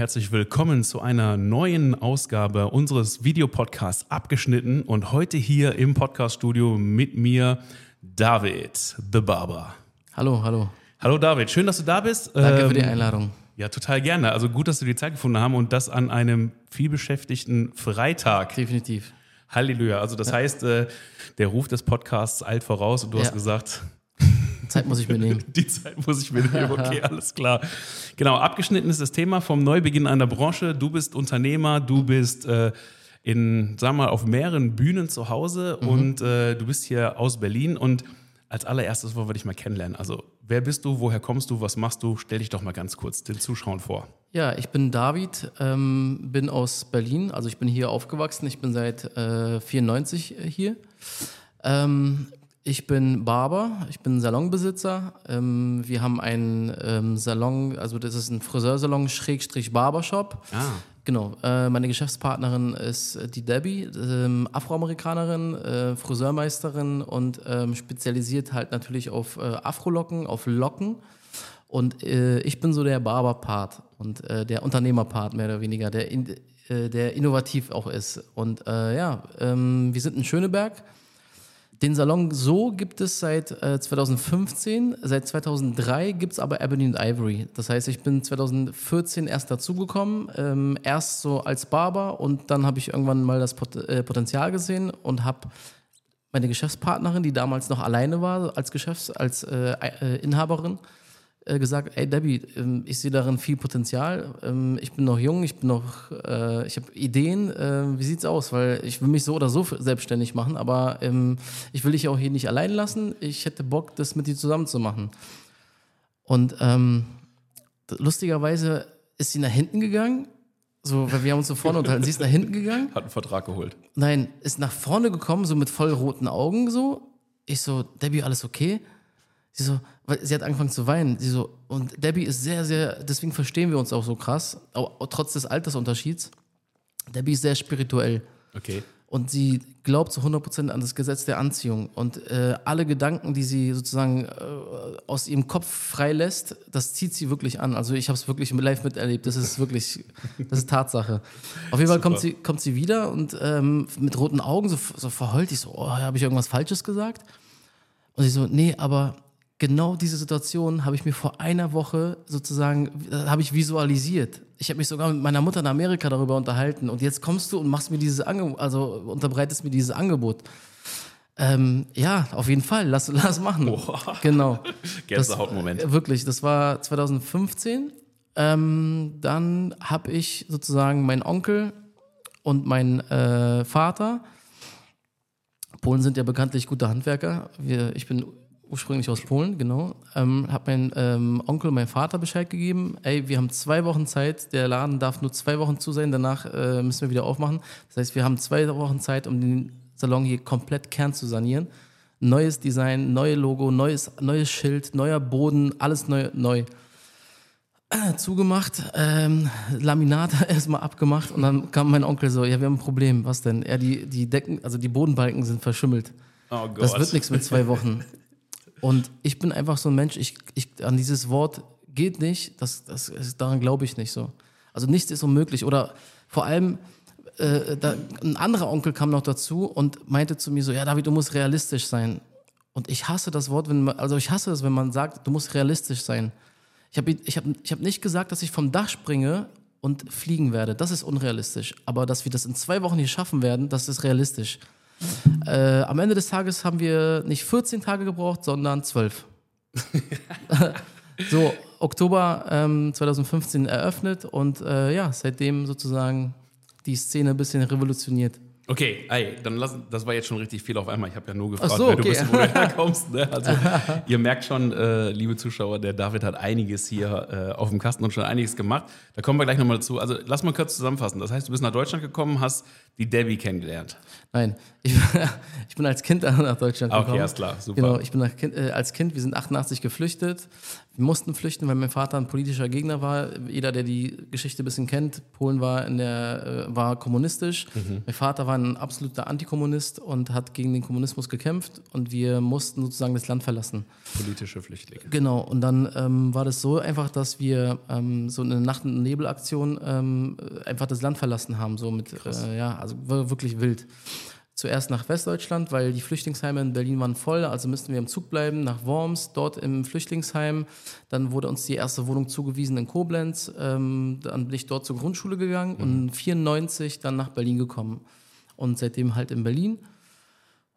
Herzlich willkommen zu einer neuen Ausgabe unseres Videopodcasts Abgeschnitten und heute hier im Podcaststudio mit mir David, The Barber. Hallo, hallo. Hallo David, schön, dass du da bist. Danke ähm, für die Einladung. Ja, total gerne. Also gut, dass wir die Zeit gefunden haben und das an einem vielbeschäftigten Freitag. Definitiv. Halleluja. Also das ja. heißt, äh, der Ruf des Podcasts eilt voraus und du ja. hast gesagt, Zeit muss ich mir nehmen. Die Zeit muss ich mir nehmen, okay, alles klar. Genau, abgeschnitten ist das Thema vom Neubeginn einer Branche. Du bist Unternehmer, du bist äh, in, wir mal, auf mehreren Bühnen zu Hause mhm. und äh, du bist hier aus Berlin und als allererstes wollen wir dich mal kennenlernen. Also, wer bist du, woher kommst du, was machst du? Stell dich doch mal ganz kurz den Zuschauern vor. Ja, ich bin David, ähm, bin aus Berlin, also ich bin hier aufgewachsen, ich bin seit äh, 94 hier. Ähm, ich bin Barber, ich bin Salonbesitzer. Ähm, wir haben einen ähm, Salon, also das ist ein Friseursalon Schrägstrich Barbershop. Ah. Genau, äh, meine Geschäftspartnerin ist die Debbie, ähm, Afroamerikanerin, äh, Friseurmeisterin und ähm, spezialisiert halt natürlich auf äh, Afrolocken, auf Locken. Und äh, ich bin so der Barber-Part und äh, der Unternehmer-Part mehr oder weniger, der, in, äh, der innovativ auch ist. Und ja, ähm, wir sind in Schöneberg den Salon so gibt es seit äh, 2015. Seit 2003 gibt es aber Ebony and Ivory. Das heißt, ich bin 2014 erst dazugekommen, ähm, erst so als Barber und dann habe ich irgendwann mal das Pot äh, Potenzial gesehen und habe meine Geschäftspartnerin, die damals noch alleine war als Geschäfts-, als äh, äh Inhaberin, äh, gesagt, ey Debbie, ähm, ich sehe darin viel Potenzial. Ähm, ich bin noch jung, ich bin noch, äh, ich habe Ideen. Äh, wie sieht's aus? Weil ich will mich so oder so selbstständig machen, aber ähm, ich will dich auch hier nicht allein lassen. Ich hätte Bock, das mit dir zusammen zu machen. Und ähm, lustigerweise ist sie nach hinten gegangen. So, weil wir haben uns so vorne unterhalten. Sie ist nach hinten gegangen. Hat einen Vertrag geholt. Nein, ist nach vorne gekommen, so mit voll roten Augen so. Ich so, Debbie, alles okay? Sie so, sie hat angefangen zu weinen. Sie so, und Debbie ist sehr, sehr, deswegen verstehen wir uns auch so krass, auch, trotz des Altersunterschieds. Debbie ist sehr spirituell. Okay. Und sie glaubt zu 100% an das Gesetz der Anziehung. Und äh, alle Gedanken, die sie sozusagen äh, aus ihrem Kopf freilässt, das zieht sie wirklich an. Also ich habe es wirklich live miterlebt. Das ist wirklich, das ist Tatsache. Auf jeden Fall kommt sie, kommt sie wieder und ähm, mit roten Augen so, so verheult. Ich so, oh, habe ich irgendwas Falsches gesagt? Und sie so, nee, aber genau diese Situation habe ich mir vor einer Woche sozusagen, äh, habe ich visualisiert. Ich habe mich sogar mit meiner Mutter in Amerika darüber unterhalten und jetzt kommst du und machst mir dieses Angebot, also unterbreitest mir dieses Angebot. Ähm, ja, auf jeden Fall, lass, lass machen. Boah. Genau. Gänsehautmoment. Das, wirklich, das war 2015. Ähm, dann habe ich sozusagen meinen Onkel und meinen äh, Vater. Polen sind ja bekanntlich gute Handwerker. Wir, ich bin ursprünglich aus Polen, genau. Ähm, habe mein ähm, Onkel, mein Vater Bescheid gegeben. Ey, wir haben zwei Wochen Zeit. Der Laden darf nur zwei Wochen zu sein. Danach äh, müssen wir wieder aufmachen. Das heißt, wir haben zwei Wochen Zeit, um den Salon hier komplett kern zu sanieren. Neues Design, neue Logo, neues, neues Schild, neuer Boden, alles neu. neu. Zugemacht, ähm, Laminat erstmal abgemacht und dann kam mein Onkel so, ja, wir haben ein Problem, was denn? Ja, die, die Decken, also die Bodenbalken sind verschimmelt. Oh. Das wird nichts mit zwei Wochen. Und ich bin einfach so ein Mensch, ich, ich, an dieses Wort geht nicht, das, das, daran glaube ich nicht so. Also nichts ist unmöglich. Oder vor allem, äh, da, ein anderer Onkel kam noch dazu und meinte zu mir so, ja David, du musst realistisch sein. Und ich hasse das Wort, wenn man, also ich hasse es, wenn man sagt, du musst realistisch sein. Ich habe ich hab, ich hab nicht gesagt, dass ich vom Dach springe und fliegen werde. Das ist unrealistisch. Aber dass wir das in zwei Wochen hier schaffen werden, das ist realistisch. Äh, am Ende des Tages haben wir nicht 14 Tage gebraucht, sondern 12. so, Oktober ähm, 2015 eröffnet und äh, ja, seitdem sozusagen die Szene ein bisschen revolutioniert. Okay, ey, dann lass, das war jetzt schon richtig viel auf einmal. Ich habe ja nur gefragt, so, wer okay. du bist, wo du herkommst. Ne? Also, ihr merkt schon, äh, liebe Zuschauer, der David hat einiges hier äh, auf dem Kasten und schon einiges gemacht. Da kommen wir gleich nochmal dazu. Also lass mal kurz zusammenfassen. Das heißt, du bist nach Deutschland gekommen, hast die Debbie kennengelernt. Nein, ich, ich bin als Kind nach Deutschland gekommen. Okay, ist klar, super. Genau, ich bin kind, äh, als Kind, wir sind 88 geflüchtet. Wir mussten flüchten, weil mein Vater ein politischer Gegner war. Jeder, der die Geschichte ein bisschen kennt, Polen war, in der, äh, war kommunistisch. Mhm. Mein Vater war ein absoluter Antikommunist und hat gegen den Kommunismus gekämpft und wir mussten sozusagen das Land verlassen. Politische Flüchtlinge. Genau, und dann ähm, war das so einfach, dass wir ähm, so eine Nacht- und Nebelaktion ähm, einfach das Land verlassen haben, so mit, äh, ja, also wirklich wild zuerst nach Westdeutschland, weil die Flüchtlingsheime in Berlin waren voll, also mussten wir im Zug bleiben, nach Worms, dort im Flüchtlingsheim. Dann wurde uns die erste Wohnung zugewiesen in Koblenz. Ähm, dann bin ich dort zur Grundschule gegangen mhm. und 1994 dann nach Berlin gekommen. Und seitdem halt in Berlin.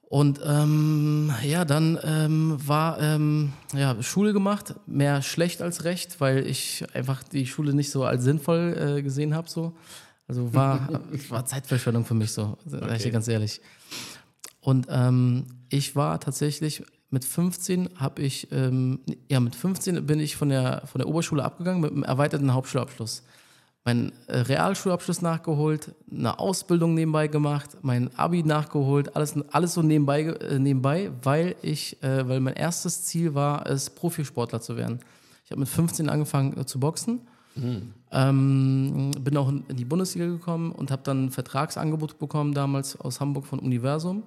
Und ähm, ja, dann ähm, war ähm, ja, Schule gemacht, mehr schlecht als recht, weil ich einfach die Schule nicht so als sinnvoll äh, gesehen habe. So. Also war, war Zeitverschwendung für mich so, sage ich dir ganz ehrlich. Und ähm, ich war tatsächlich mit 15 habe ich, ähm, ja, mit 15 bin ich von der, von der Oberschule abgegangen mit einem erweiterten Hauptschulabschluss. Meinen äh, Realschulabschluss nachgeholt, eine Ausbildung nebenbei gemacht, mein Abi nachgeholt, alles, alles so nebenbei, äh, nebenbei weil ich, äh, weil mein erstes Ziel war, es Profisportler zu werden. Ich habe mit 15 angefangen äh, zu boxen Mhm. Ähm, bin auch in die Bundesliga gekommen und habe dann ein Vertragsangebot bekommen, damals aus Hamburg von Universum.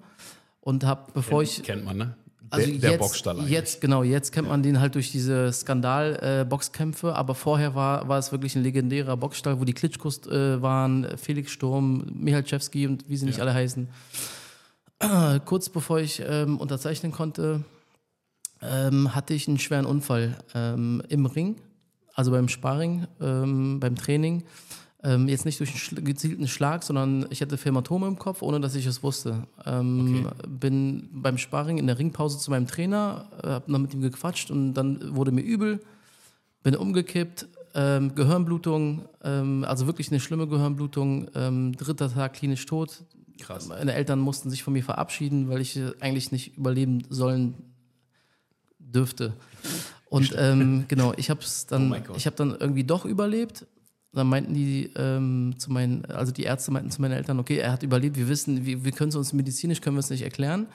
Und habe, bevor kennt, ich. Kennt man, ne? Also der, der jetzt, Boxstall eigentlich. Jetzt, genau, jetzt kennt man den halt durch diese Skandal-Boxkämpfe, äh, aber vorher war, war es wirklich ein legendärer Boxstall, wo die Klitschkos äh, waren, Felix Sturm, Michalczewski und wie sie nicht ja. alle heißen. Äh, kurz bevor ich ähm, unterzeichnen konnte, ähm, hatte ich einen schweren Unfall ähm, im Ring also beim Sparring, ähm, beim Training. Ähm, jetzt nicht durch einen gezielten Schlag, sondern ich hatte Hämatome im Kopf, ohne dass ich es wusste. Ähm, okay. Bin beim Sparring in der Ringpause zu meinem Trainer, äh, habe noch mit ihm gequatscht und dann wurde mir übel, bin umgekippt, ähm, Gehirnblutung, ähm, also wirklich eine schlimme Gehirnblutung, ähm, dritter Tag klinisch tot. Krass. Meine Eltern mussten sich von mir verabschieden, weil ich eigentlich nicht überleben sollen dürfte. Und ähm, genau, ich habe es dann, oh ich habe dann irgendwie doch überlebt. Dann meinten die ähm, zu meinen, also die Ärzte meinten zu meinen Eltern, okay, er hat überlebt, wir wissen, wir, wir können es uns medizinisch können wir es nicht erklären.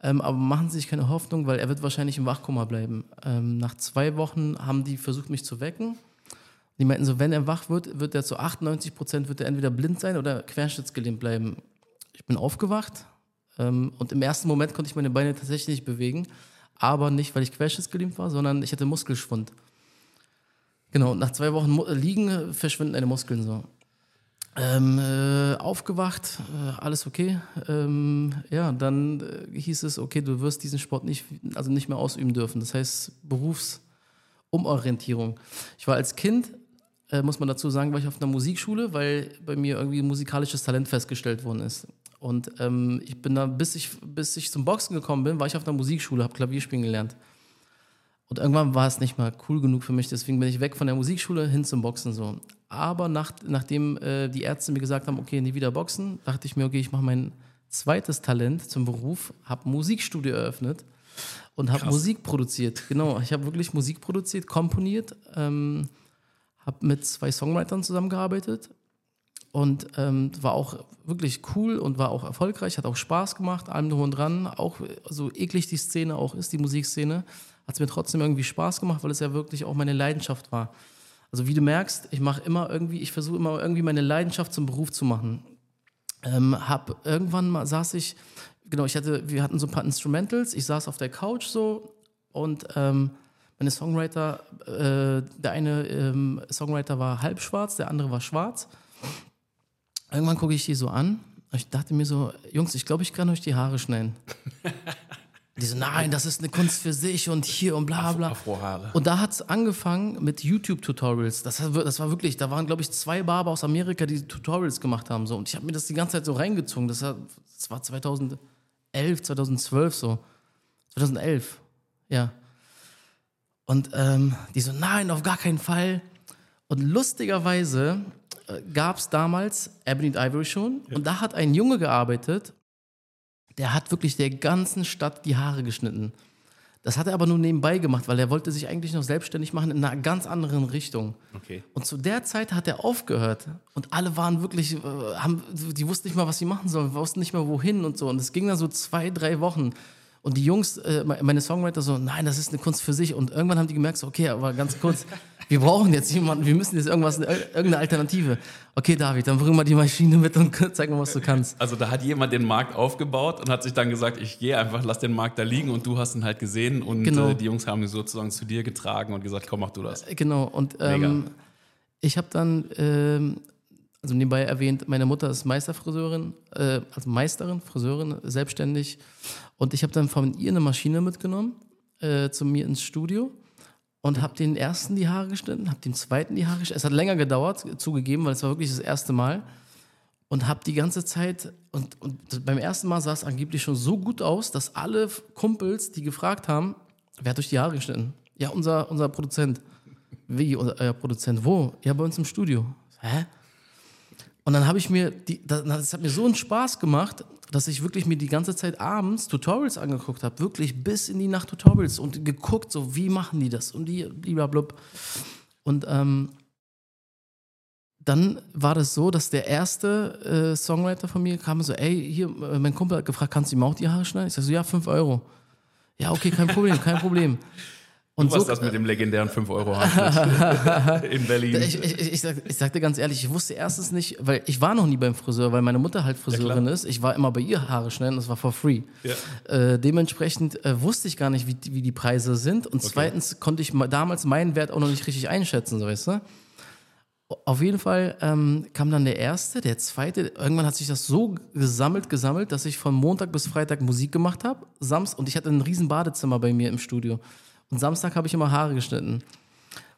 Ähm, aber machen Sie sich keine Hoffnung, weil er wird wahrscheinlich im Wachkoma bleiben. Ähm, nach zwei Wochen haben die versucht, mich zu wecken. Die meinten so, wenn er wach wird, wird er zu 98 Prozent wird er entweder blind sein oder querschnittsgelähmt bleiben. Ich bin aufgewacht ähm, und im ersten Moment konnte ich meine Beine tatsächlich nicht bewegen aber nicht, weil ich querschnittsgelähmt war, sondern ich hatte Muskelschwund. Genau, nach zwei Wochen liegen verschwinden deine Muskeln so. Ähm, äh, aufgewacht, äh, alles okay. Ähm, ja, dann äh, hieß es, okay, du wirst diesen Sport nicht, also nicht mehr ausüben dürfen. Das heißt Berufsumorientierung. Ich war als Kind, äh, muss man dazu sagen, war ich auf einer Musikschule, weil bei mir irgendwie musikalisches Talent festgestellt worden ist. Und ähm, ich bin da, bis ich, bis ich zum Boxen gekommen bin, war ich auf einer Musikschule, habe Klavierspielen gelernt. Und irgendwann war es nicht mal cool genug für mich, deswegen bin ich weg von der Musikschule hin zum Boxen so. Aber nach, nachdem äh, die Ärzte mir gesagt haben, okay, nie wieder Boxen, dachte ich mir, okay, ich mache mein zweites Talent zum Beruf, habe Musikstudio eröffnet und habe Musik produziert. Genau, ich habe wirklich Musik produziert, komponiert, ähm, habe mit zwei Songwritern zusammengearbeitet und ähm, war auch wirklich cool und war auch erfolgreich, hat auch Spaß gemacht, allem drum und dran. Auch so eklig die Szene auch ist, die Musikszene, hat es mir trotzdem irgendwie Spaß gemacht, weil es ja wirklich auch meine Leidenschaft war. Also wie du merkst, ich mache immer irgendwie, ich versuche immer irgendwie meine Leidenschaft zum Beruf zu machen. Ähm, hab irgendwann mal saß ich, genau, ich hatte, wir hatten so ein paar Instrumentals, ich saß auf der Couch so und ähm, meine Songwriter, äh, der eine ähm, Songwriter war halb schwarz, der andere war schwarz irgendwann gucke ich die so an. Ich dachte mir so, Jungs, ich glaube, ich kann euch die Haare schneiden. die so, nein, das ist eine Kunst für sich und hier und bla bla. Afrohaare. Und da hat es angefangen mit YouTube-Tutorials. Das, das, war wirklich, da waren, glaube ich, zwei Barber aus Amerika, die Tutorials gemacht haben. So. Und ich habe mir das die ganze Zeit so reingezogen. Das war, das war 2011, 2012 so. 2011, ja. Und ähm, die so, nein, auf gar keinen Fall. Und lustigerweise gab es damals Ebony Ivory schon ja. und da hat ein Junge gearbeitet, der hat wirklich der ganzen Stadt die Haare geschnitten. Das hat er aber nur nebenbei gemacht, weil er wollte sich eigentlich noch selbstständig machen in einer ganz anderen Richtung. Okay. Und zu der Zeit hat er aufgehört und alle waren wirklich, äh, haben, die wussten nicht mal, was sie machen sollen, wussten nicht mal wohin und so. Und es ging dann so zwei, drei Wochen. Und die Jungs, äh, meine Songwriter so, nein, das ist eine Kunst für sich. Und irgendwann haben die gemerkt, so, okay, aber ganz kurz, wir brauchen jetzt jemanden, wir müssen jetzt irgendwas, irgendeine Alternative. Okay, David, dann bring mal die Maschine mit und zeig mal, was du kannst. Also da hat jemand den Markt aufgebaut und hat sich dann gesagt, ich gehe einfach, lass den Markt da liegen und du hast ihn halt gesehen und genau. äh, die Jungs haben ihn sozusagen zu dir getragen und gesagt, komm, mach du das. Genau, und ähm, ich habe dann... Ähm, also nebenbei erwähnt, meine Mutter ist Meisterfriseurin, äh, also Meisterin, Friseurin, selbstständig. Und ich habe dann von ihr eine Maschine mitgenommen äh, zu mir ins Studio und habe den ersten die Haare geschnitten, habe den zweiten die Haare geschnitten. Es hat länger gedauert, zugegeben, weil es war wirklich das erste Mal. Und habe die ganze Zeit, und, und beim ersten Mal sah es angeblich schon so gut aus, dass alle Kumpels, die gefragt haben, wer hat euch die Haare geschnitten? Ja, unser, unser Produzent. Wie, euer Produzent? Wo? Ja, bei uns im Studio. Hä? Und dann habe ich mir, die, das hat mir so einen Spaß gemacht, dass ich wirklich mir die ganze Zeit abends Tutorials angeguckt habe, wirklich bis in die Nacht Tutorials und geguckt, so wie machen die das und die blablabla. Und ähm, dann war das so, dass der erste äh, Songwriter von mir kam so, ey, hier, äh, mein Kumpel hat gefragt, kannst du ihm auch die Haare schneiden? Ich sag so, ja, 5 Euro. Ja, okay, kein Problem, kein Problem. Und du warst so, das mit dem legendären 5 Euro in Berlin. Ich, ich, ich, sag, ich sag dir ganz ehrlich, ich wusste erstens nicht, weil ich war noch nie beim Friseur, weil meine Mutter halt Friseurin ja, ist. Ich war immer bei ihr Haare schneiden, das war for free. Ja. Äh, dementsprechend äh, wusste ich gar nicht, wie, wie die Preise sind. Und okay. zweitens konnte ich damals meinen Wert auch noch nicht richtig einschätzen, so weißt du. Auf jeden Fall ähm, kam dann der erste, der zweite. Irgendwann hat sich das so gesammelt, gesammelt, dass ich von Montag bis Freitag Musik gemacht habe. Samstag und ich hatte ein riesen Badezimmer bei mir im Studio. Und Samstag habe ich immer Haare geschnitten.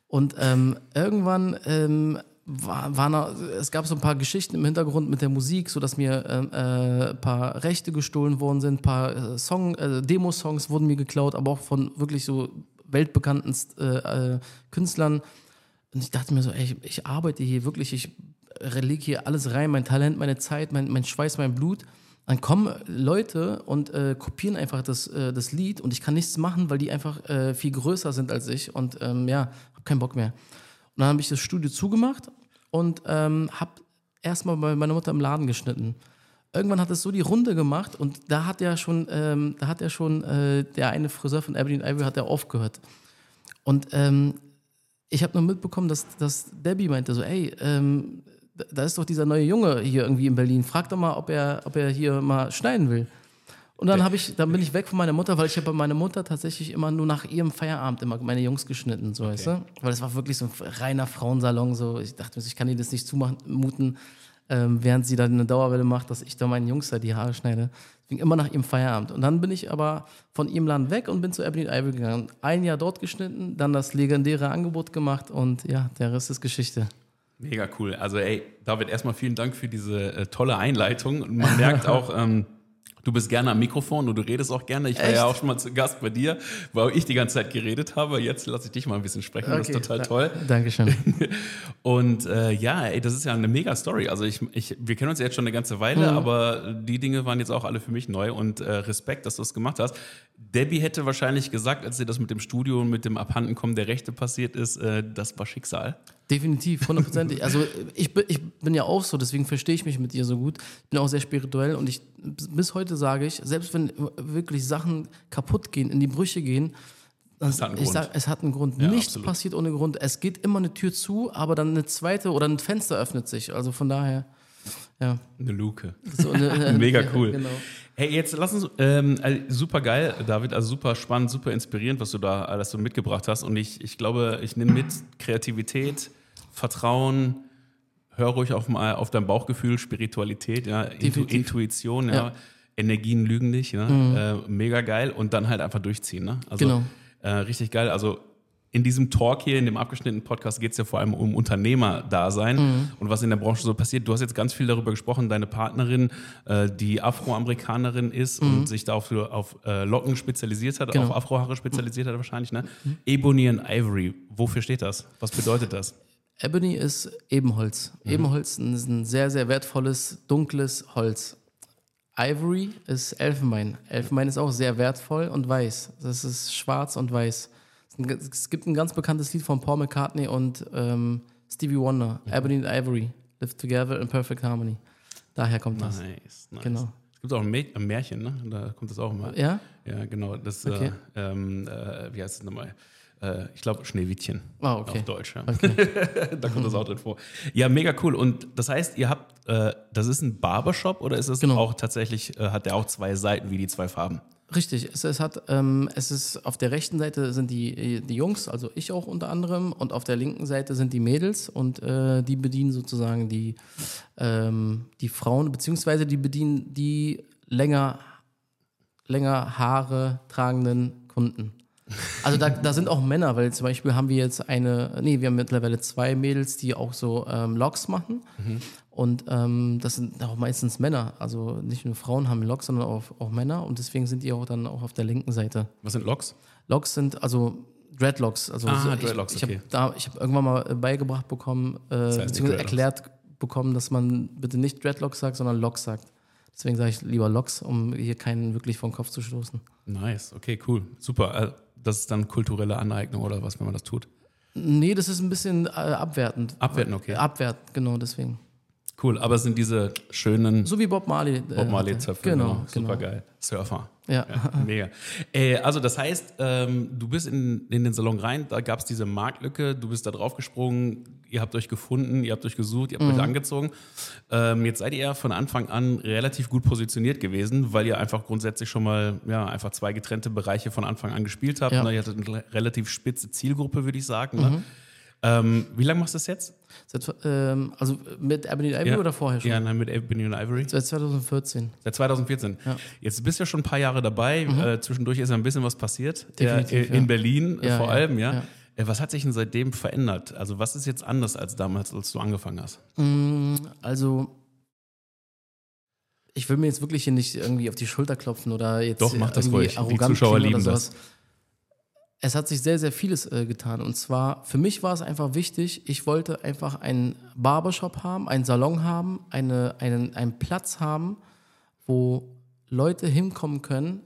Und ähm, irgendwann ähm, war, war noch, es gab so ein paar Geschichten im Hintergrund mit der Musik, sodass mir ähm, äh, ein paar Rechte gestohlen worden sind, ein paar äh, Song, äh, Demo-Songs wurden mir geklaut, aber auch von wirklich so weltbekannten äh, äh, Künstlern. Und ich dachte mir so, ey, ich, ich arbeite hier wirklich, ich lege hier alles rein, mein Talent, meine Zeit, mein, mein Schweiß, mein Blut dann kommen Leute und äh, kopieren einfach das, äh, das Lied und ich kann nichts machen, weil die einfach äh, viel größer sind als ich und ähm, ja, hab keinen Bock mehr. Und dann habe ich das Studio zugemacht und ähm, habe erstmal bei meiner Mutter im Laden geschnitten. Irgendwann hat es so die Runde gemacht und da hat ja schon, ähm, da hat ja schon äh, der eine Friseur von Aberdeen Ivory hat ja aufgehört. Und ähm, ich habe noch mitbekommen, dass, dass Debbie meinte so, ey, ähm, da ist doch dieser neue Junge hier irgendwie in Berlin. Frag doch mal, ob er, ob er hier mal schneiden will. Und dann habe ich, dann bin ich weg von meiner Mutter, weil ich habe bei meiner Mutter tatsächlich immer nur nach ihrem Feierabend immer meine Jungs geschnitten, so okay. weißt du? Weil es war wirklich so ein reiner Frauensalon, so. Ich dachte mir, ich kann ihr das nicht zumuten, ähm, während sie dann eine Dauerwelle macht, dass ich da meinen Jungs da die Haare schneide. Deswegen immer nach ihrem Feierabend. Und dann bin ich aber von ihrem Land weg und bin zu Ebony Ivory gegangen. Ein Jahr dort geschnitten, dann das legendäre Angebot gemacht und ja, der Rest ist Geschichte. Mega cool. Also ey, David, erstmal vielen Dank für diese äh, tolle Einleitung. Und man merkt auch, ähm, du bist gerne am Mikrofon und du redest auch gerne. Ich war Echt? ja auch schon mal zu Gast bei dir, wo ich die ganze Zeit geredet habe. Jetzt lasse ich dich mal ein bisschen sprechen. Okay. Das ist total toll. Dankeschön. und äh, ja, ey, das ist ja eine mega Story. Also ich, ich, wir kennen uns jetzt schon eine ganze Weile, mhm. aber die Dinge waren jetzt auch alle für mich neu und äh, Respekt, dass du das gemacht hast. Debbie hätte wahrscheinlich gesagt, als sie das mit dem Studio und mit dem Abhandenkommen der Rechte passiert ist, äh, das war Schicksal. Definitiv, hundertprozentig. Also ich, ich bin ja auch so, deswegen verstehe ich mich mit ihr so gut. Ich bin auch sehr spirituell und ich bis heute sage ich, selbst wenn wirklich Sachen kaputt gehen, in die Brüche gehen, es hat einen ich Grund. Sag, es hat einen Grund. Ja, Nichts absolut. passiert ohne Grund. Es geht immer eine Tür zu, aber dann eine zweite oder ein Fenster öffnet sich. Also von daher, ja. Eine Luke. So eine, Mega cool. Genau. Hey, jetzt lass uns, ähm, äh, super geil, David, also super spannend, super inspirierend, was du da alles so mitgebracht hast. Und ich, ich glaube, ich nehme mit Kreativität, Vertrauen, hör ruhig auf, auf dein Bauchgefühl, Spiritualität, ja, Intu Intuition, ja. ja. Energien lügen nicht, ja, mhm. äh, mega geil und dann halt einfach durchziehen. Ne? Also, genau. Äh, richtig geil. Also in diesem Talk hier, in dem abgeschnittenen Podcast, geht es ja vor allem um Unternehmerdasein mhm. und was in der Branche so passiert. Du hast jetzt ganz viel darüber gesprochen, deine Partnerin, äh, die Afroamerikanerin ist mhm. und sich da auf, auf äh, Locken spezialisiert hat, genau. auf Afrohaare spezialisiert hat wahrscheinlich. Ne? Mhm. Ebony and Ivory, wofür steht das? Was bedeutet das? Ebony ist Ebenholz. Mhm. Ebenholz ist ein sehr, sehr wertvolles, dunkles Holz. Ivory ist Elfenbein. Elfenbein ist auch sehr wertvoll und weiß. Das ist schwarz und weiß. Es gibt ein ganz bekanntes Lied von Paul McCartney und ähm, Stevie Wonder, mhm. Ebony and Ivory, live together in perfect harmony. Daher kommt das. Nice, nice. Genau. Es gibt auch ein Märchen, ne? Da kommt das auch mal. Ja? Ja, genau. Das, Okay. äh, ähm, äh, wie heißt es nochmal? Äh, ich glaube, Schneewittchen. Ah, okay. Auf Deutsch, ja. Okay. da kommt das auch drin vor. Ja, mega cool. Und das heißt, ihr habt, äh, das ist ein Barbershop oder ist es Genau. auch tatsächlich, äh, hat der auch zwei Seiten wie die zwei Farben? Richtig, es, es hat, ähm, es ist auf der rechten Seite sind die, die Jungs, also ich auch unter anderem, und auf der linken Seite sind die Mädels und äh, die bedienen sozusagen die, ähm, die Frauen, beziehungsweise die bedienen die länger, länger Haare tragenden Kunden. Also da, da sind auch Männer, weil zum Beispiel haben wir jetzt eine, nee, wir haben mittlerweile zwei Mädels, die auch so ähm, Loks machen. Und ähm, das sind auch meistens Männer. Also nicht nur Frauen haben Loks, sondern auch, auch Männer. Und deswegen sind die auch dann auch auf der linken Seite. Was sind Loks? Loks sind also Dreadlocks. Also Ah, so, ich, Dreadlocks, ich okay. da, ich habe irgendwann mal äh, beigebracht bekommen, äh, heißt nicht beziehungsweise erklärt bekommen, dass man bitte nicht Dreadlocks sagt, sondern Locks sagt. Deswegen sage ich lieber Locks, um hier keinen wirklich vom Kopf zu stoßen. Nice, okay, cool. Super. Das ist dann kulturelle Aneignung oder was, wenn man das tut? Nee, das ist ein bisschen äh, abwertend. Abwertend, okay. Abwertend, genau, deswegen. Cool, aber es sind diese schönen So wie Bob Marley. äh, Bob Marley-Zöpfe. Genau, Super genau. geil. Surfer. Ja. Ja, mega. Äh, also das heißt, ähm, du bist in, in den Salon rein, da gab es diese Marktlücke, du bist da drauf gesprungen, ihr habt euch gefunden, ihr habt euch gesucht, ihr habt Mhm. euch angezogen. Ähm, jetzt seid ihr ja von Anfang an relativ gut positioniert gewesen, weil ihr einfach grundsätzlich schon mal ja, einfach zwei getrennte Bereiche von Anfang an gespielt habt. Ja. Ne? Ihr hattet eine relativ spitze Zielgruppe, würde ich sagen. Ne? Ähm, wie lange machst du das jetzt? Seit, ähm, also mit Ebony Ivy oder vorher schon? Ja, nein, mit Ebony Ivory. Seit 2014. Seit 2014. Ja. Mhm. Jetzt bist du ja schon ein paar Jahre dabei. Äh, zwischendurch ist ja ein bisschen was passiert. Definitiv, äh, in ja. Berlin äh, Ja, vor ja, allem, ja. ja. Äh, was hat sich denn seitdem verändert? Also was ist jetzt anders als damals, als du angefangen hast? Mm, Also, ich will mir jetzt wirklich hier nicht irgendwie auf die Schulter klopfen oder jetzt Doch, mach das ruhig. Die Zuschauer lieben das. Es hat sich sehr, sehr vieles äh, getan. Und zwar, für mich war es einfach wichtig, ich wollte einfach einen Barbershop haben, einen Salon haben, eine, einen, einen Platz haben, wo Leute hinkommen können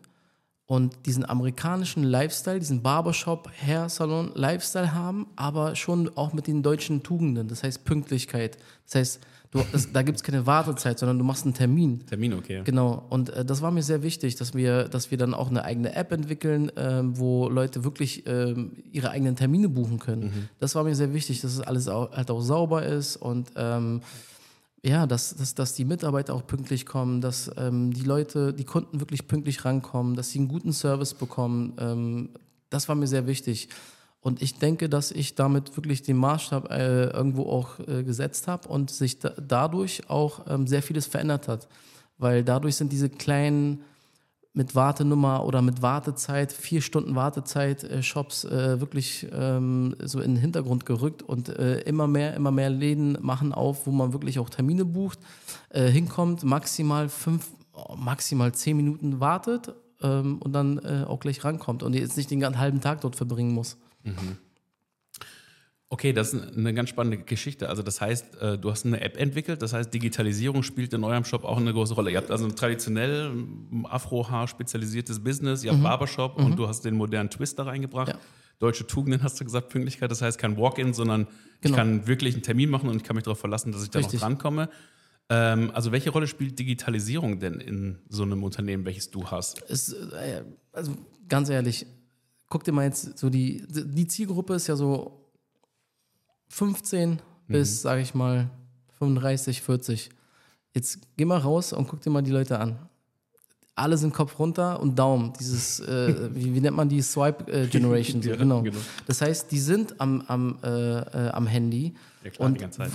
und diesen amerikanischen Lifestyle, diesen Barbershop, Hair Salon Lifestyle haben, aber schon auch mit den deutschen Tugenden, das heißt Pünktlichkeit. Das heißt, du, das, da gibt es keine Wartezeit, sondern du machst einen Termin. Termin, okay. Genau, und äh, das war mir sehr wichtig, dass wir, dass wir dann auch eine eigene App entwickeln, ähm, wo Leute wirklich ähm, ihre eigenen Termine buchen können. Das war mir sehr wichtig, dass es alles auch, halt auch sauber ist und ähm, ja, dass, dass, dass die Mitarbeiter auch pünktlich kommen, dass ähm, die Leute, die Kunden wirklich pünktlich rankommen, dass sie einen guten Service bekommen. Ähm, das war mir sehr wichtig. Und ich denke, dass ich damit wirklich den Maßstab äh, irgendwo auch äh, gesetzt habe und sich da, dadurch auch ähm, sehr vieles verändert hat. Weil dadurch sind diese kleinen mit Wartenummer oder mit Wartezeit, vier Stunden Wartezeit, äh, Shops äh, wirklich ähm, so in den Hintergrund gerückt und äh, immer mehr, immer mehr Läden machen auf, wo man wirklich auch Termine bucht, äh, hinkommt, maximal fünf, oh, maximal zehn Minuten wartet ähm, und dann äh, auch gleich rankommt und jetzt nicht den ganzen halben Tag dort verbringen muss. Okay, das ist eine ganz spannende Geschichte. Also das heißt, äh, du hast eine App entwickelt, das heißt, Digitalisierung spielt in eurem Shop auch eine große Rolle. Ihr habt also ein traditionell ähm, Afro-Haar spezialisiertes Business, ihr habt Barbershop und du hast den modernen Twist da reingebracht. Ja. Deutsche Tugenden hast du gesagt, Pünktlichkeit, das heißt kein Walk-in, sondern ich Genau. kann wirklich einen Termin machen und ich kann mich darauf verlassen, dass ich da Richtig. noch drankomme. Ähm, also welche Rolle spielt Digitalisierung denn in so einem Unternehmen, welches du hast? Es, äh, also ganz ehrlich, guck dir mal jetzt so die, die Zielgruppe ist ja so 15 bis, sage ich mal, 35, 40. Jetzt geh mal raus und guck dir mal die Leute an. Alle sind Kopf runter und Daumen. Dieses, äh, wie, wie nennt man die Swipe äh, Generation? So, genau. genau. Das heißt, die sind am, am, äh, äh, am Handy. Ja klar, und die ganze Zeit.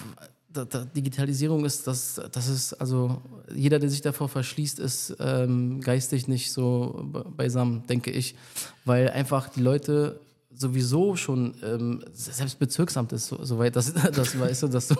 da, da, Digitalisierung ist, das, das ist, also jeder, der sich davor verschließt, ist ähm, geistig nicht so be- beisammen, denke ich. Weil einfach die Leute sowieso schon, ähm, selbst Bezirksamt ist so, so weit, dass, dass, weißt du, dass, du,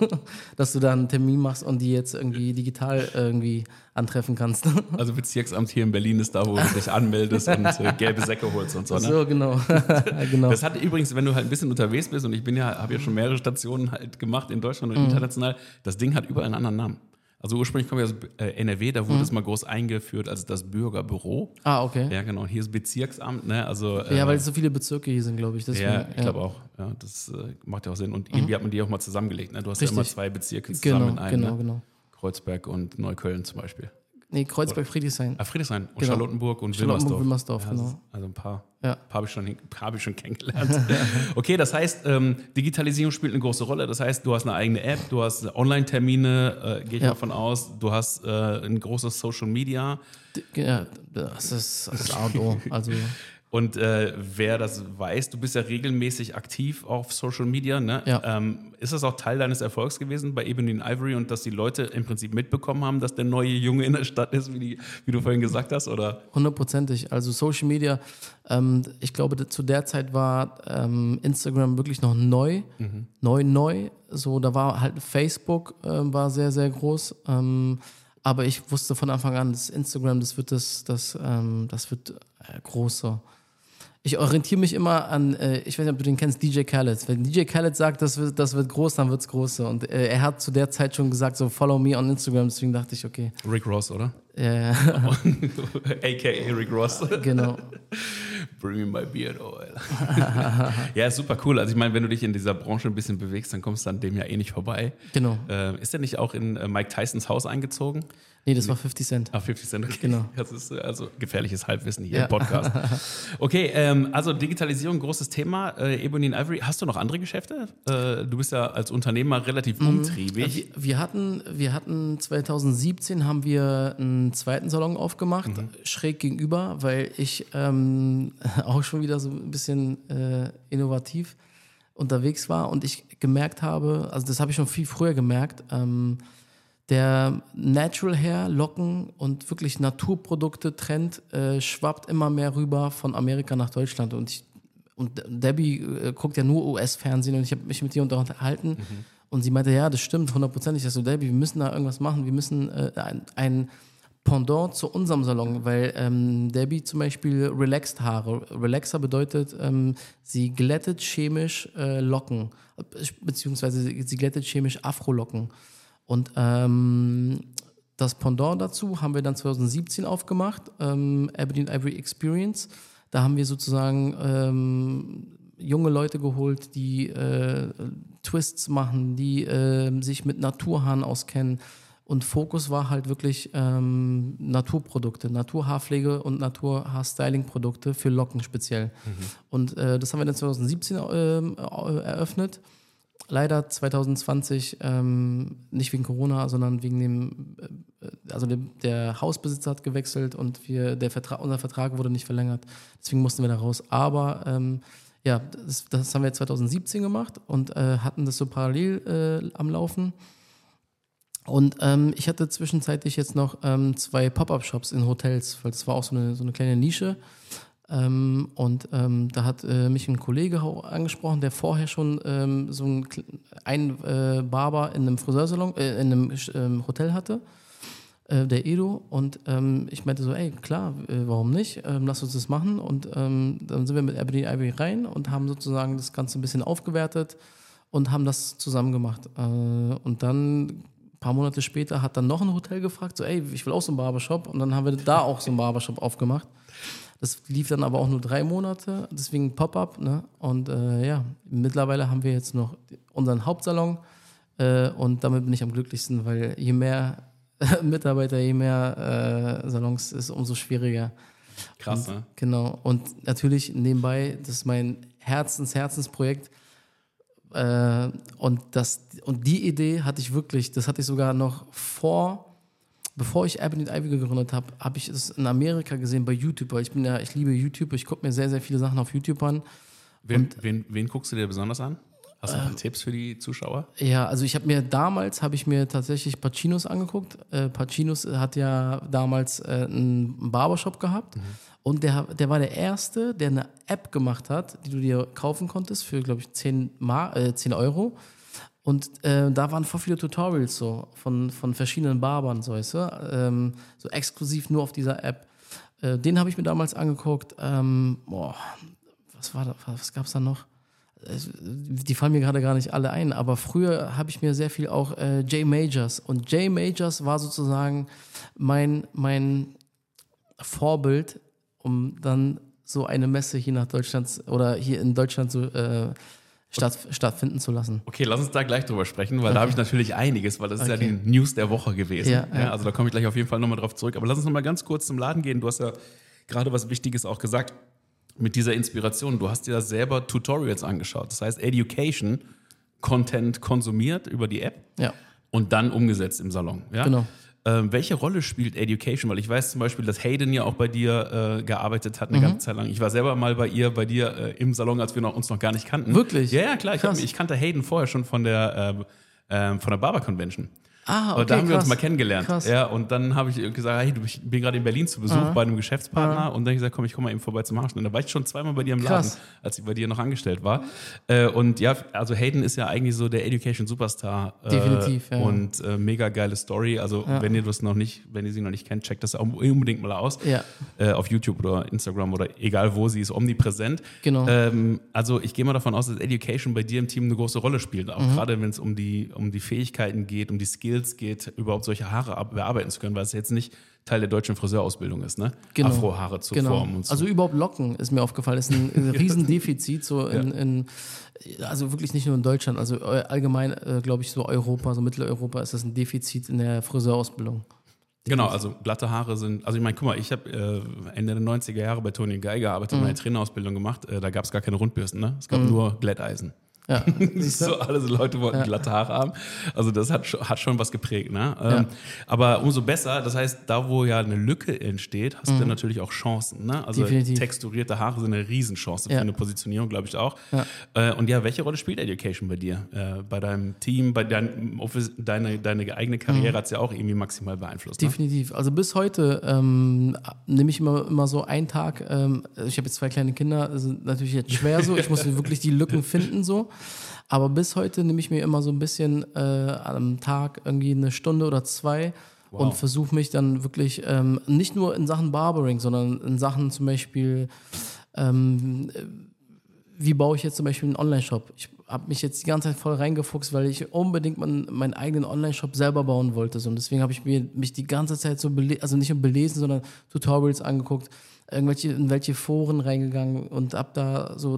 dass du da einen Termin machst und die jetzt irgendwie digital irgendwie antreffen kannst. Also Bezirksamt hier in Berlin ist da, wo du dich anmeldest und äh, gelbe Säcke holst und so. Ne? So, genau. genau. Das hat übrigens, wenn du halt ein bisschen unterwegs bist, und ich bin ja, habe ja schon mehrere Stationen halt gemacht in Deutschland und international, das Ding hat überall einen anderen Namen. Also ursprünglich komme ich aus äh, NRW, da wurde es mal groß eingeführt als das Bürgerbüro. Ah, okay. Ja, genau. Und hier ist Bezirksamt, ne? Also äh, Ja, weil es so viele Bezirke hier sind, glaube ich. Deswegen, ja, ich glaube auch. Ja, das äh, macht ja auch Sinn. Und irgendwie hat man die auch mal zusammengelegt. Ne? Du hast ja Richtig. immer zwei Bezirke zusammen Genau, in einem. genau, ne? genau. Kreuzberg und Neukölln zum Beispiel. Nee, Kreuzberg, Friedrichshain. Ah, Friedrichshain und Genau. Charlottenburg und Charlottenburg, Wilmersdorf. Wilmersdorf, Ja, genau. Also ein paar, Ja. paar habe ich, schon hab ich schon kennengelernt. okay, das heißt, ähm, Digitalisierung spielt eine große Rolle. Das heißt, du hast eine eigene App, du hast Online-Termine, äh, gehe ich Ja. mal von aus, du hast äh, ein großes Social Media. Ja, das ist das ist A und O. Also, Und äh, wer das weiß, du bist ja regelmäßig aktiv auf Social Media. Ne? Ja. Ähm, ist das auch Teil deines Erfolgs gewesen bei Ebony and Ivory und dass die Leute im Prinzip mitbekommen haben, dass der neue Junge in der Stadt ist, wie, die, wie du vorhin gesagt hast? Oder? Hundertprozentig. Also Social Media, ähm, ich glaube, zu der Zeit war ähm, Instagram wirklich noch neu, neu, neu. So, da war halt Facebook ähm, war sehr, sehr groß. Ähm, aber ich wusste von Anfang an, das Instagram, das wird das, das, ähm, das wird äh, großer. Ich orientiere mich immer an, äh, ich weiß nicht, ob du den kennst, DJ Khaled. Wenn DJ Khaled sagt, das wird, das wird groß, dann wird es große. Und äh, er hat zu der Zeit schon gesagt, so follow me on Instagram. Deswegen dachte ich, okay, Rick Ross, oder? Äh, AKA Rick Ross. genau. Bring me my beard oil. ja, super cool. Also ich meine, wenn du dich in dieser Branche ein bisschen bewegst, dann kommst du an dem ja eh nicht vorbei. Genau. Äh, ist er nicht auch in äh, Mike Tysons Haus eingezogen? Nee, das war 50 Cent. Ah, 50 Cent, okay. Genau. Das ist äh, also gefährliches Halbwissen hier Ja. im Podcast. Okay, ähm, also Digitalisierung, großes Thema. Äh, Ebony and Ivory, hast du noch andere Geschäfte? Äh, du bist ja als Unternehmer relativ umtriebig. Wir, wir, hatten, wir hatten 2017 haben wir einen zweiten Salon aufgemacht, schräg gegenüber, weil ich ähm, auch schon wieder so ein bisschen äh, innovativ unterwegs war und ich gemerkt habe, also das habe ich schon viel früher gemerkt, ähm, der Natural Hair, Locken und wirklich Naturprodukte Trend äh, schwappt immer mehr rüber von Amerika nach Deutschland und ich und Debbie äh, guckt ja nur US-Fernsehen und ich habe mich mit ihr unterhalten und sie meinte, ja, das stimmt, hundertprozentig. Ich so, Debbie, wir müssen da irgendwas machen, wir müssen äh, ein, ein Pendant zu unserem Salon, weil ähm, Debbie zum Beispiel relaxed Haare. Relaxer bedeutet, ähm, sie glättet chemisch äh, Locken, beziehungsweise sie glättet chemisch Afro-Locken. Und ähm, das Pendant dazu haben wir dann 2017 aufgemacht, ähm, and Ivory Experience. Da haben wir sozusagen ähm, junge Leute geholt, die äh, Twists machen, die äh, sich mit Naturhaaren auskennen. Und Fokus war halt wirklich ähm, Naturprodukte, Naturhaarpflege und Naturhaarstyling-Produkte für Locken speziell. Und äh, das haben wir dann 2017 ähm, äh, eröffnet. Leider 2020 ähm, nicht wegen Corona, sondern wegen dem, äh, also der, der Hausbesitzer hat gewechselt und wir, der Vertrag, unser Vertrag wurde nicht verlängert. Deswegen mussten wir da raus. Aber ähm, ja, das, das haben wir 2017 gemacht und äh, hatten das so parallel äh, am Laufen. Und ähm, ich hatte zwischenzeitlich jetzt noch ähm, zwei Pop-Up-Shops in Hotels, weil das war auch so eine, so eine kleine Nische. Ähm, und ähm, da hat äh, mich ein Kollege angesprochen, der vorher schon ähm, so ein, kle- ein äh, Barber in einem Friseursalon, äh, in einem ähm, Hotel hatte, äh, der Edo. Und ich meinte so, ey, klar, äh, warum nicht? Lass uns das machen. Und dann sind wir mit Ebony Ivy rein und haben sozusagen das Ganze ein bisschen aufgewertet und haben das zusammen gemacht. Äh, und dann ein paar Monate später hat dann noch ein Hotel gefragt, so, ey, ich will auch so einen Barbershop. Und dann haben wir da auch so einen Barbershop aufgemacht. Das lief dann aber auch nur drei Monate, deswegen Pop-up. Ne? Und äh, ja, mittlerweile haben wir jetzt noch unseren Hauptsalon äh, und damit bin ich am glücklichsten, weil je mehr Mitarbeiter, je mehr äh, Salons ist, umso schwieriger. Krass, ne? Genau. Und natürlich nebenbei, das ist mein Herzens, Herzensprojekt. Äh, und, das, und die Idee hatte ich wirklich, das hatte ich sogar noch vor, bevor ich Ebony Ivy gegründet habe, habe ich es in Amerika gesehen bei YouTube, weil ich bin ja, ich liebe YouTube, ich gucke mir sehr, sehr viele Sachen auf YouTube an. Wen, wen, wen guckst du dir besonders an? Hast du paar Tipps für die Zuschauer? Ja, also ich habe mir damals, habe ich mir tatsächlich Pacinos angeguckt. Äh, Pacinos hat ja damals äh, einen Barbershop gehabt und der, der war der Erste, der eine App gemacht hat, die du dir kaufen konntest für, glaube ich, 10, Mar äh, 10 Euro. Und äh, da waren voll viele Tutorials so von, von verschiedenen Barbern, so, weißt du? ähm, so exklusiv nur auf dieser App. Äh, den habe ich mir damals angeguckt. Ähm, boah, was war was gab es da noch? Die fallen mir gerade gar nicht alle ein, aber früher habe ich mir sehr viel auch äh, Jay Majors und Jay Majors war sozusagen mein, mein Vorbild, um dann so eine Messe hier nach Deutschland oder hier in Deutschland so äh, statt, stattfinden zu lassen. Okay, lass uns da gleich drüber sprechen, weil da habe ich natürlich einiges, weil das ist ja Okay. die News der Woche gewesen. Ja, ja. also da komme ich gleich auf jeden Fall nochmal drauf zurück. Aber lass uns nochmal ganz kurz zum Laden gehen. Du hast ja gerade was Wichtiges auch gesagt mit dieser Inspiration. Du hast dir da selber Tutorials angeschaut. Das heißt, Education, Content konsumiert über die App Ja, und dann umgesetzt im Salon. Ja? Genau. Ähm, welche Rolle spielt Education? Weil ich weiß zum Beispiel, dass Hayden ja auch bei dir äh, gearbeitet hat eine Mhm. ganze Zeit lang. Ich war selber mal bei ihr, bei dir äh, im Salon, als wir noch, uns noch gar nicht kannten. Wirklich? Ja, ja, klar. Ich, hab, ich kannte Hayden vorher schon von der, äh, ähm, von der Barber Convention. Ah, Und da okay, haben wir uns krass. mal kennengelernt. Krass. Ja, und dann habe ich gesagt, hey, du, ich bin gerade in Berlin zu Besuch bei einem Geschäftspartner. Und dann habe ich gesagt, komm, ich komme mal eben vorbei zum Haarschneiden. Da war ich schon zweimal bei dir im Laden, Krass. als ich bei dir noch angestellt war. Äh, und ja, also Hayden ist ja eigentlich so der Education Superstar. Äh, Definitiv, ja. Und äh, mega geile Story. Also wenn ihr das noch nicht, wenn ihr sie noch nicht kennt, checkt das auch unbedingt mal aus. Ja. Äh, auf YouTube oder Instagram oder egal wo, sie ist omnipräsent. Genau. Ähm, also ich gehe mal davon aus, dass Education bei dir im Team eine große Rolle spielt. Mhm. Auch gerade wenn es um die, um die Fähigkeiten geht, um die Skills geht, überhaupt solche Haare bearbeiten zu können, weil es jetzt nicht Teil der deutschen Friseurausbildung ist, ne? Genau. Afrohaare zu Genau. formen und so. Also überhaupt Locken ist mir aufgefallen. ist ein, Riesendefizit so in, in also wirklich nicht nur in Deutschland, also äh, allgemein äh, glaube ich so Europa, so Mitteleuropa ist das ein Defizit in der Friseurausbildung. Genau, also glatte Haare sind, also ich meine, guck mal, ich habe äh, Ende der 90er Jahre bei Tony Guy gearbeitet, Mhm. meine Trainerausbildung gemacht, äh, da gab es gar keine Rundbürsten, ne? Es gab nur Glätteisen. Ja, so, alle so Leute wollten glatte Haare haben. Also das hat, schon- hat schon was geprägt. Ne? Ähm, Aber umso besser, das heißt, da wo ja eine Lücke entsteht, hast du natürlich auch Chancen. Ne? Also Mhm. Definitiv. texturierte Haare sind eine Riesenchance für Ja. eine Positionierung, glaube ich auch. Ja. Äh, Und ja, welche Rolle spielt Education bei dir? Äh, Bei deinem Team, bei deinem Office, deine, deine eigene Karriere Mhm. hat es ja auch irgendwie maximal beeinflusst. Ne? Definitiv. Also bis heute ähm, nehme ich immer, immer so einen Tag. Ähm, ich habe jetzt zwei kleine Kinder, das ist natürlich jetzt schwer so. Ich muss wirklich die Lücken finden so. Aber bis heute nehme ich mir immer so ein bisschen äh, am Tag irgendwie eine Stunde oder zwei Wow. und versuche mich dann wirklich ähm, nicht nur in Sachen Barbering, sondern in Sachen zum Beispiel ähm, wie baue ich jetzt zum Beispiel einen Online-Shop? Ich habe mich jetzt die ganze Zeit voll reingefuchst, weil ich unbedingt meinen, meinen eigenen Online-Shop selber bauen wollte. So. Und deswegen habe ich mir, mich die ganze Zeit so, also nicht nur belesen, sondern Tutorials angeguckt, irgendwelche, in welche Foren reingegangen und ab da so,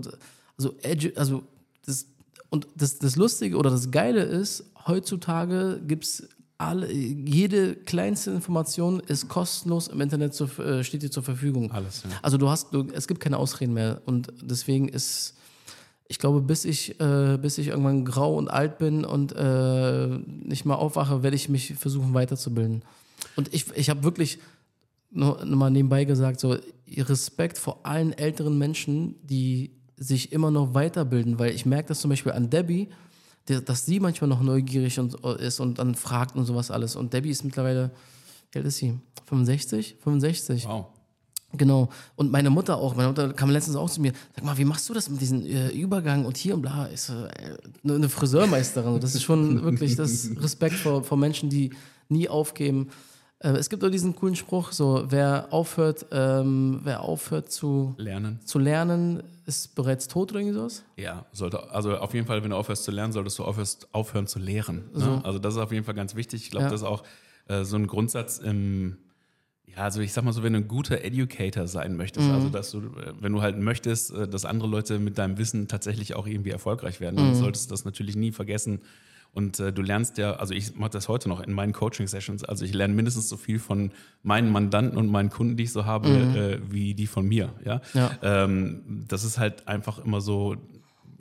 also, also das, und das, das Lustige oder das Geile ist, heutzutage gibt es alle, jede kleinste Information ist kostenlos im Internet zur, äh, steht dir zur Verfügung. Alles, ja. Also du hast, du, es gibt keine Ausreden mehr und deswegen ist, ich glaube, bis ich, äh, bis ich irgendwann grau und alt bin und äh, nicht mal aufwache, werde ich mich versuchen weiterzubilden. Und ich, ich habe wirklich nur, nur mal nebenbei gesagt, so Respekt vor allen älteren Menschen, die sich immer noch weiterbilden, weil ich merke das zum Beispiel an Debbie, dass sie manchmal noch neugierig und, ist und dann fragt und sowas alles. Und Debbie ist mittlerweile, wie alt ist sie? 65? 65. Wow. Genau. Und meine Mutter auch. Meine Mutter kam letztens auch zu mir. Sag mal, wie machst du das mit diesem äh, Übergang und hier und bla? Ist äh, eine Friseurmeisterin. Das ist schon wirklich das Respekt vor, vor Menschen, die nie aufgeben. Äh, es gibt auch diesen coolen Spruch: so, wer aufhört, ähm, wer aufhört zu, Lernen. zu lernen, ist bereits tot oder irgendwie sowas. Ja, sollte, also auf jeden Fall, wenn du aufhörst zu lernen, solltest du aufhörst, aufhören zu lehren. Ne? Also das ist auf jeden Fall ganz wichtig. Ich glaube, Ja. das ist auch äh, so ein Grundsatz im, ja, also ich sag mal so, wenn du ein guter Educator sein möchtest, Mhm. also dass du, äh, wenn du halt möchtest, äh, dass andere Leute mit deinem Wissen tatsächlich auch irgendwie erfolgreich werden, Mhm. dann solltest du das natürlich nie vergessen. Und äh, du lernst ja, also ich mache das heute noch in meinen Coaching-Sessions, also ich lerne mindestens so viel von meinen Mandanten und meinen Kunden, die ich so habe, äh, wie die von mir. Ja? Mhm. Ja. Ähm, das ist halt einfach immer so,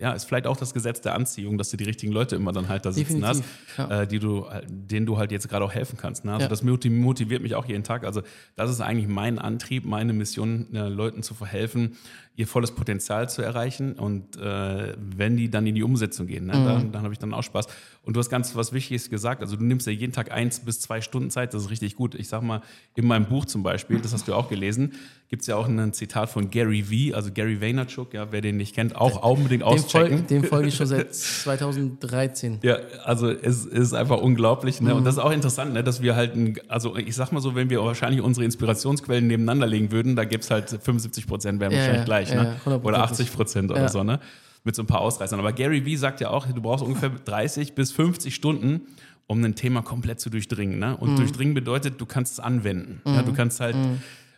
ja, ist vielleicht auch das Gesetz der Anziehung, dass du die richtigen Leute immer dann halt da sitzen Definitiv, hast, ja. äh, die du, halt- denen du halt jetzt gerade auch helfen kannst. Ne? Also Ja. das moti- motiviert mich auch jeden Tag. Also das ist eigentlich mein Antrieb, meine Mission, äh, Leuten zu verhelfen, ihr volles Potenzial zu erreichen. Und äh, wenn die dann in die Umsetzung gehen, Mhm. ne, dann, dann habe ich dann auch Spaß. Und du hast ganz was Wichtiges gesagt. Also du nimmst ja jeden Tag eins bis zwei Stunden Zeit. Das ist richtig gut. Ich sag mal, in meinem Buch zum Beispiel, das hast du auch gelesen, gibt es ja auch ein Zitat von Gary V, also Gary Vaynerchuk, ja, wer den nicht kennt, auch unbedingt Dem, auschecken. fol dem folge ich schon seit 2013. Ja, also es ist einfach unglaublich. Ne? Und das ist auch interessant, ne? dass wir halt, ein, also ich sag mal so, wenn wir wahrscheinlich unsere Inspirationsquellen nebeneinander legen würden, da gibt's halt 75 Prozent wären Ja, wahrscheinlich ja, gleich. ja, ne? Oder 80 Prozent oder so, ne? Mit so ein paar Ausreißern. Aber Gary Vee sagt ja auch, du brauchst ungefähr 30 bis 50 Stunden, um ein Thema komplett zu durchdringen. Ne? Mhm. Und durchdringen bedeutet, du kannst es anwenden. Ja? Du kannst halt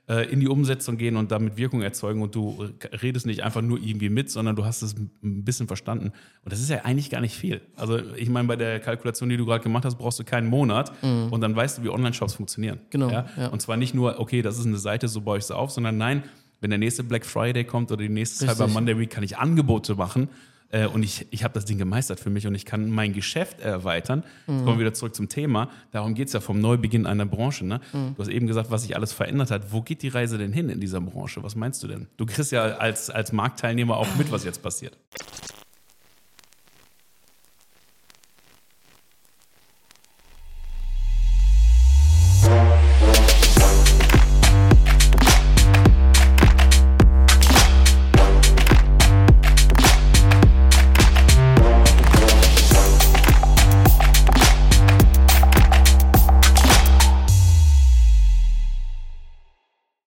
äh, in die Umsetzung gehen und damit Wirkung erzeugen und du redest nicht einfach nur irgendwie mit, sondern du hast es ein bisschen verstanden. Und das ist ja eigentlich gar nicht viel. Also ich meine, bei der Kalkulation, die du gerade gemacht hast, brauchst du keinen Monat mhm. und dann weißt du, wie Online-Shops funktionieren. Genau. Ja? Ja. Und zwar nicht nur, okay, das ist eine Seite, so baue ich sie auf, sondern nein, wenn der nächste Black Friday kommt oder die nächste Richtig. Cyber Monday Week, kann ich Angebote machen äh, und ich, ich habe das Ding gemeistert für mich und ich kann mein Geschäft erweitern. Mhm. Jetzt kommen wir wieder zurück zum Thema. Darum geht es ja vom Neubeginn einer Branche. Ne? Mhm. Du hast eben gesagt, was sich alles verändert hat. Wo geht die Reise denn hin in dieser Branche? Was meinst du denn? Du kriegst ja als, als Marktteilnehmer auch mit, was jetzt passiert.